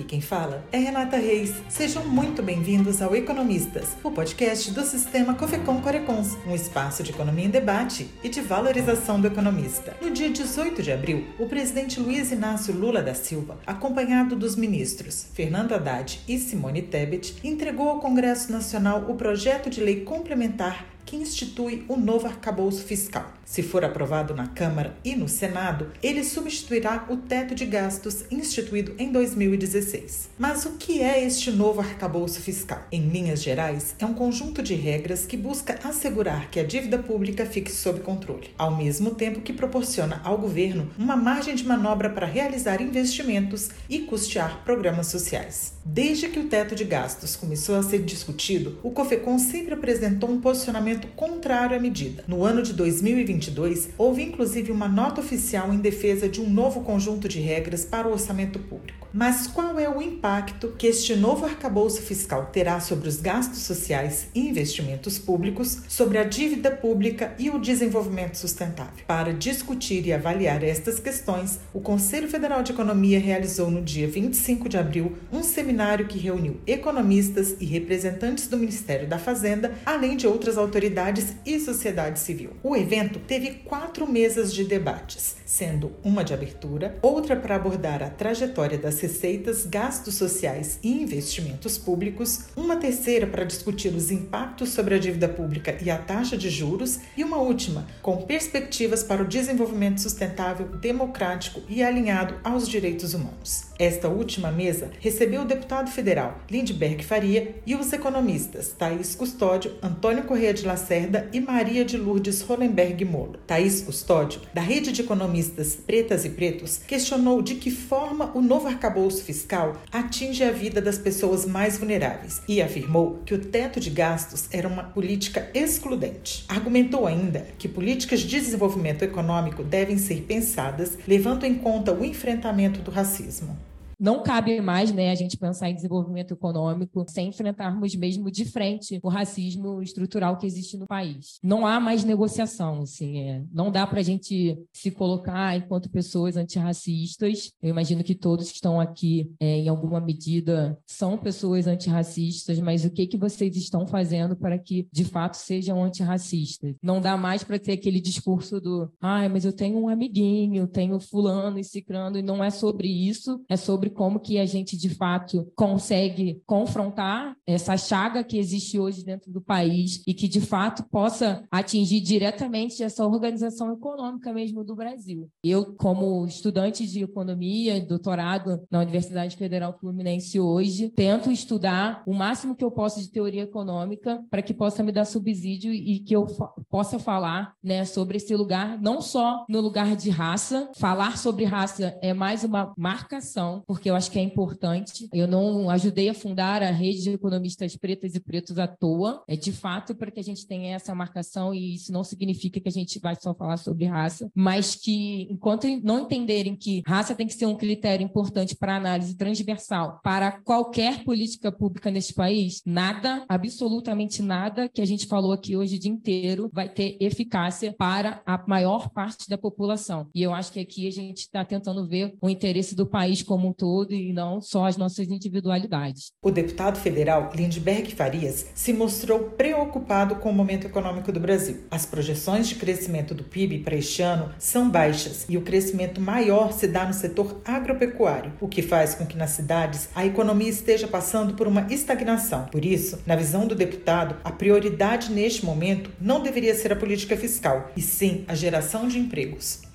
Aqui quem fala é Renata Reis. Sejam muito bem-vindos ao Economistas, o podcast do sistema Cofecom Corecons, um espaço de economia em debate e de valorização do economista. No dia 18 de abril, o presidente Luiz Inácio Lula da Silva, acompanhado dos ministros Fernando Haddad e Simone Tebet, entregou ao Congresso Nacional o projeto de lei complementar que institui o novo arcabouço fiscal. Se for aprovado na Câmara e no Senado, ele substituirá o teto de gastos instituído em 2016. Mas o que é este novo arcabouço fiscal? Em linhas gerais, é um conjunto de regras que busca assegurar que a dívida pública fique sob controle, ao mesmo tempo que proporciona ao governo uma margem de manobra para realizar investimentos e custear programas sociais. Desde que o teto de gastos começou a ser discutido, o COFECON sempre apresentou um posicionamento contrário à medida. No ano de 2020, 2022, houve inclusive uma nota oficial em defesa de um novo conjunto de regras para o orçamento público. Mas qual é o impacto que este novo arcabouço fiscal terá sobre os gastos sociais e investimentos públicos, sobre a dívida pública e o desenvolvimento sustentável? Para discutir e avaliar estas questões, o Conselho Federal de Economia realizou no dia 25 de abril um seminário que reuniu economistas e representantes do Ministério da Fazenda, além de outras autoridades e sociedade civil. O evento teve quatro mesas de debates, sendo uma de abertura, outra para abordar a trajetória das receitas, gastos sociais e investimentos públicos, uma terceira para discutir os impactos sobre a dívida pública e a taxa de juros, e uma última com perspectivas para o desenvolvimento sustentável, democrático e alinhado aos direitos humanos. Esta última mesa recebeu o deputado federal Lindbergh Faria e os economistas Thaís Custódio, Antônio Corrêa de Lacerda e Maria de Lourdes Hollenberg. Molo. Thaís Custódio, da rede de economistas Pretas e Pretos, questionou de que forma o novo arcabouço fiscal atinge a vida das pessoas mais vulneráveis e afirmou que o teto de gastos era uma política excludente. Argumentou ainda que políticas de desenvolvimento econômico devem ser pensadas levando em conta o enfrentamento do racismo não cabe mais né, a gente pensar em desenvolvimento econômico sem enfrentarmos mesmo de frente o racismo estrutural que existe no país. Não há mais negociação, assim, é, não dá para a gente se colocar enquanto pessoas antirracistas. Eu imagino que todos que estão aqui, é, em alguma medida, são pessoas antirracistas, mas o que, que vocês estão fazendo para que, de fato, sejam antirracistas? Não dá mais para ter aquele discurso do, ai, ah, mas eu tenho um amiguinho, tenho fulano e ciclano, e não é sobre isso, é sobre como que a gente de fato consegue confrontar essa chaga que existe hoje dentro do país e que de fato possa atingir diretamente essa organização econômica mesmo do Brasil. Eu, como estudante de economia, doutorado na Universidade Federal Fluminense hoje, tento estudar o máximo que eu posso de teoria econômica para que possa me dar subsídio e que eu possa falar né, sobre esse lugar, não só no lugar de raça. Falar sobre raça é mais uma marcação, porque eu acho que é importante. Eu não ajudei a fundar a rede de economistas pretas e pretos à toa. É de fato para que a gente tenha essa marcação e isso não significa que a gente vai só falar sobre raça, mas que enquanto não entenderem que raça tem que ser um critério importante para análise transversal para qualquer política pública neste país, nada, absolutamente nada que a gente falou aqui hoje o dia inteiro vai ter eficácia para a maior parte da população. E eu acho que aqui a gente está tentando ver o interesse do país como um todo todo e não só as nossas individualidades. O deputado federal Lindbergh Farias se mostrou preocupado com o momento econômico do Brasil. As projeções de crescimento do PIB para este ano são baixas e o crescimento maior se dá no setor agropecuário, o que faz com que nas cidades a economia esteja passando por uma estagnação. Por isso, na visão do deputado, a prioridade neste momento não deveria ser a política fiscal, e sim a geração de empregos.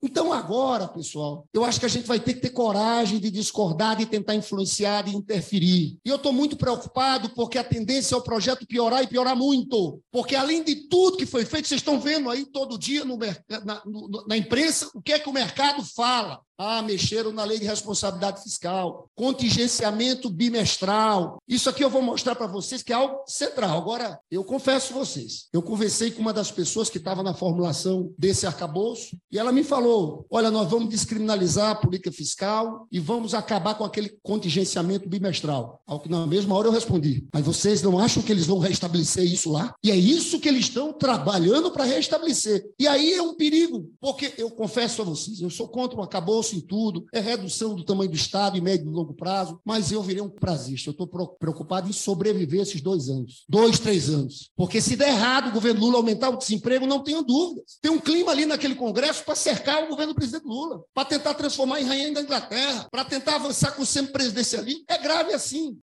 Então, agora, pessoal, eu acho que a gente vai ter que ter coragem de discordar, de tentar influenciar, de interferir. E eu estou muito preocupado porque a tendência é o projeto piorar e piorar muito. Porque, além de tudo que foi feito, vocês estão vendo aí todo dia no, na, no, na imprensa o que é que o mercado fala. Ah, mexeram na lei de responsabilidade fiscal, contingenciamento bimestral. Isso aqui eu vou mostrar para vocês que é algo central. Agora, eu confesso vocês, eu conversei com uma das pessoas que estava na formulação desse arcabouço e ela me falou: olha, nós vamos descriminalizar a política fiscal e vamos acabar com aquele contingenciamento bimestral. Ao que na mesma hora eu respondi: mas vocês não acham que eles vão restabelecer isso lá? E é isso que eles estão trabalhando para restabelecer. E aí é um perigo, porque eu confesso a vocês, eu sou contra o arcabouço em tudo, é redução do tamanho do Estado em médio e longo prazo, mas eu virei um prazista. Eu estou preocupado em sobreviver esses dois anos, dois, três anos. Porque se der errado o governo Lula aumentar o desemprego, não tenho dúvidas. Tem um clima ali naquele Congresso para cercar o governo do presidente Lula, para tentar transformar em rainha da Inglaterra, para tentar avançar com o semipresidencialismo. É grave assim.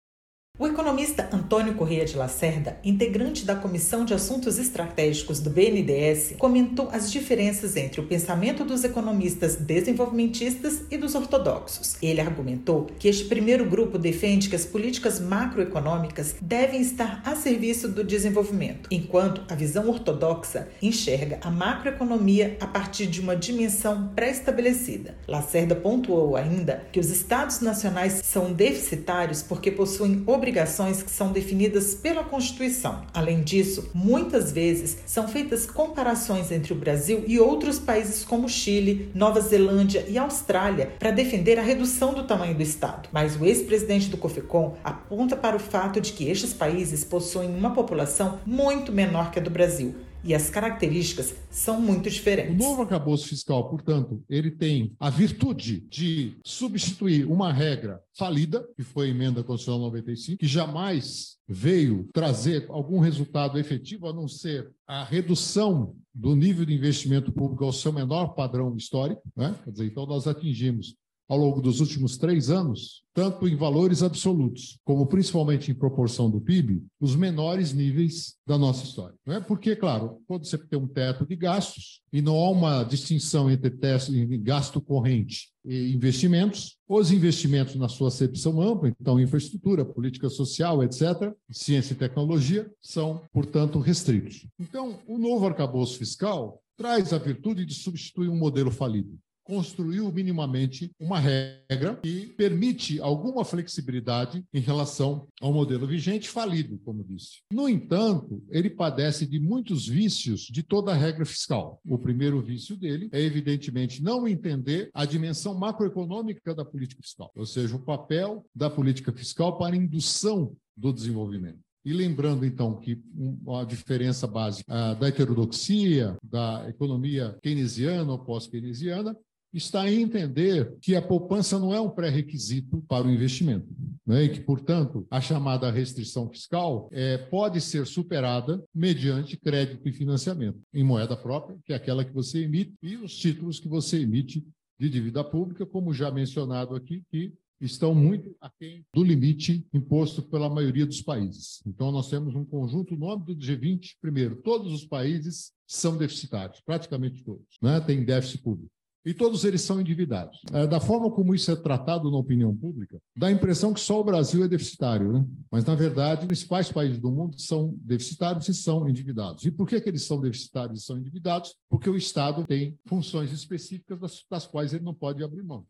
O economista Antônio Correia de Lacerda, integrante da Comissão de Assuntos Estratégicos do BNDES, comentou as diferenças entre o pensamento dos economistas desenvolvimentistas e dos ortodoxos. Ele argumentou que este primeiro grupo defende que as políticas macroeconômicas devem estar a serviço do desenvolvimento, enquanto a visão ortodoxa enxerga a macroeconomia a partir de uma dimensão pré-estabelecida. Lacerda pontuou ainda que os estados nacionais são deficitários porque possuem obrigações que são definidas pela Constituição. Além disso, muitas vezes são feitas comparações entre o Brasil e outros países como Chile, Nova Zelândia e Austrália para defender a redução do tamanho do Estado. Mas o ex-presidente do COFECOM aponta para o fato de que estes países possuem uma população muito menor que a do Brasil e as características são muito diferentes. O novo arcabouço fiscal, portanto, ele tem a virtude de substituir uma regra falida, que foi a emenda constitucional 95, que jamais veio trazer algum resultado efetivo a não ser a redução do nível de investimento público ao seu menor padrão histórico. Né? Quer dizer, então nós atingimos ao longo dos últimos três anos, tanto em valores absolutos, como principalmente em proporção do PIB, os menores níveis da nossa história. Não é? Porque, claro, quando você tem um teto de gastos e não há uma distinção entre gasto corrente e investimentos, os investimentos na sua acepção ampla, então infraestrutura, política social, etc., ciência e tecnologia, são, portanto, restritos. Então, o novo arcabouço fiscal traz a virtude de substituir um modelo falido construiu minimamente uma regra que permite alguma flexibilidade em relação ao modelo vigente falido, como disse. No entanto, ele padece de muitos vícios de toda a regra fiscal. O primeiro vício dele é, evidentemente, não entender a dimensão macroeconômica da política fiscal, ou seja, o papel da política fiscal para indução do desenvolvimento. E lembrando, então, que a diferença básica ah, da heterodoxia, da economia keynesiana ou pós-keynesiana, está em entender que a poupança não é um pré-requisito para o investimento. Né? E que, portanto, a chamada restrição fiscal é, pode ser superada mediante crédito e financiamento em moeda própria, que é aquela que você emite, e os títulos que você emite de dívida pública, como já mencionado aqui, que estão muito aquém do limite imposto pela maioria dos países. Então, nós temos um conjunto no âmbito do G20, primeiro, todos os países são deficitários, praticamente todos, né? tem déficit público e todos eles são endividados. É, da forma como isso é tratado na opinião pública, dá a impressão que só o Brasil é deficitário, né? Mas, na verdade, os principais países do mundo são deficitários e são endividados. E por que, que eles são deficitários e são endividados? Porque o Estado tem funções específicas das, das quais ele não pode abrir mão.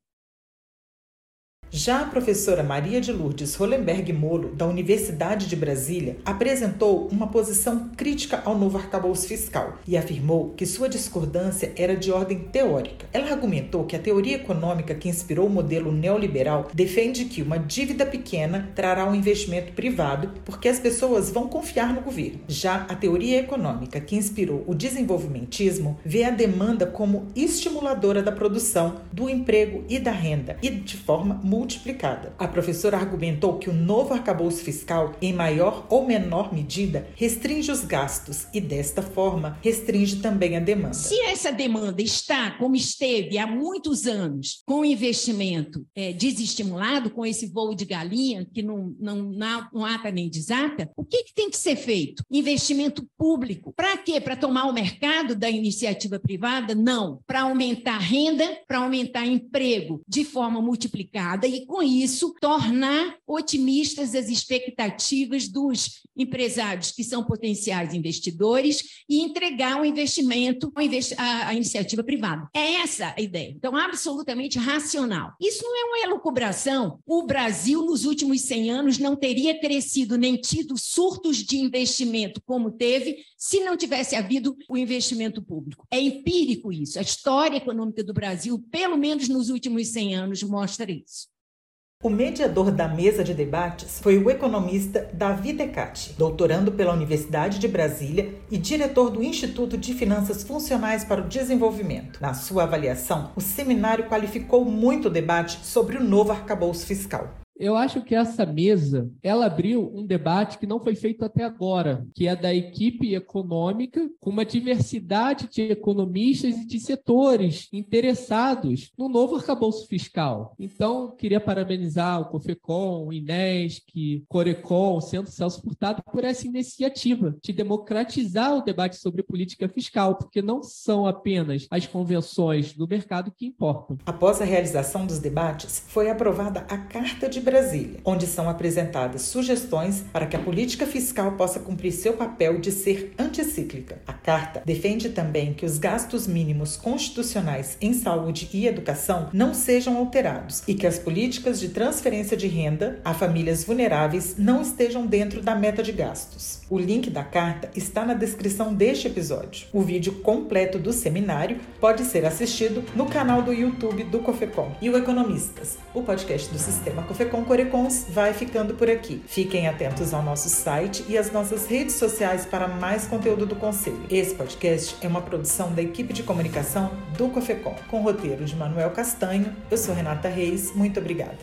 Já a professora Maria de Lourdes Hollenberg Molo, da Universidade de Brasília, apresentou uma posição crítica ao novo arcabouço fiscal e afirmou que sua discordância era de ordem teórica. Ela argumentou que a teoria econômica que inspirou o modelo neoliberal defende que uma dívida pequena trará um investimento privado porque as pessoas vão confiar no governo. Já a teoria econômica que inspirou o desenvolvimentismo vê a demanda como estimuladora da produção, do emprego e da renda e de forma multiplicada. A professora argumentou que o novo arcabouço fiscal, em maior ou menor medida, restringe os gastos e, desta forma, restringe também a demanda. Se essa demanda está, como esteve há muitos anos, com investimento é, desestimulado, com esse voo de galinha, que não, não, não ata nem desata, o que, que tem que ser feito? Investimento público. Para quê? Para tomar o mercado da iniciativa privada? Não. Para aumentar renda, para aumentar emprego de forma multiplicada e, com isso, tornar otimistas as expectativas dos empresários que são potenciais investidores e entregar o investimento à iniciativa privada. É essa a ideia. Então, absolutamente racional. Isso não é uma elucubração. O Brasil, nos últimos 100 anos, não teria crescido nem tido surtos de investimento como teve se não tivesse havido o investimento público. É empírico isso. A história econômica do Brasil, pelo menos nos últimos 100 anos, mostra isso. O mediador da mesa de debates foi o economista Davi Decati, doutorando pela Universidade de Brasília e diretor do Instituto de Finanças Funcionais para o Desenvolvimento. Na sua avaliação, o seminário qualificou muito o debate sobre o novo arcabouço fiscal. Eu acho que essa mesa, ela abriu um debate que não foi feito até agora, que é da equipe econômica, com uma diversidade de economistas e de setores interessados no novo arcabouço fiscal. Então, queria parabenizar o COFECOM, o INESC, Corecon, o Centro Celso Furtado por essa iniciativa de democratizar o debate sobre política fiscal, porque não são apenas as convenções do mercado que importam. Após a realização dos debates, foi aprovada a Carta de Brasília, onde são apresentadas sugestões para que a política fiscal possa cumprir seu papel de ser anticíclica. A carta defende também que os gastos mínimos constitucionais em saúde e educação não sejam alterados e que as políticas de transferência de renda a famílias vulneráveis não estejam dentro da meta de gastos. O link da carta está na descrição deste episódio. O vídeo completo do seminário pode ser assistido no canal do YouTube do Cofecom. E o Economistas, o podcast do Sistema Cofecom com Corecons vai ficando por aqui. Fiquem atentos ao nosso site e às nossas redes sociais para mais conteúdo do Conselho. Esse podcast é uma produção da equipe de comunicação do Cofecom, com roteiro de Manuel Castanho. Eu sou Renata Reis, muito obrigada.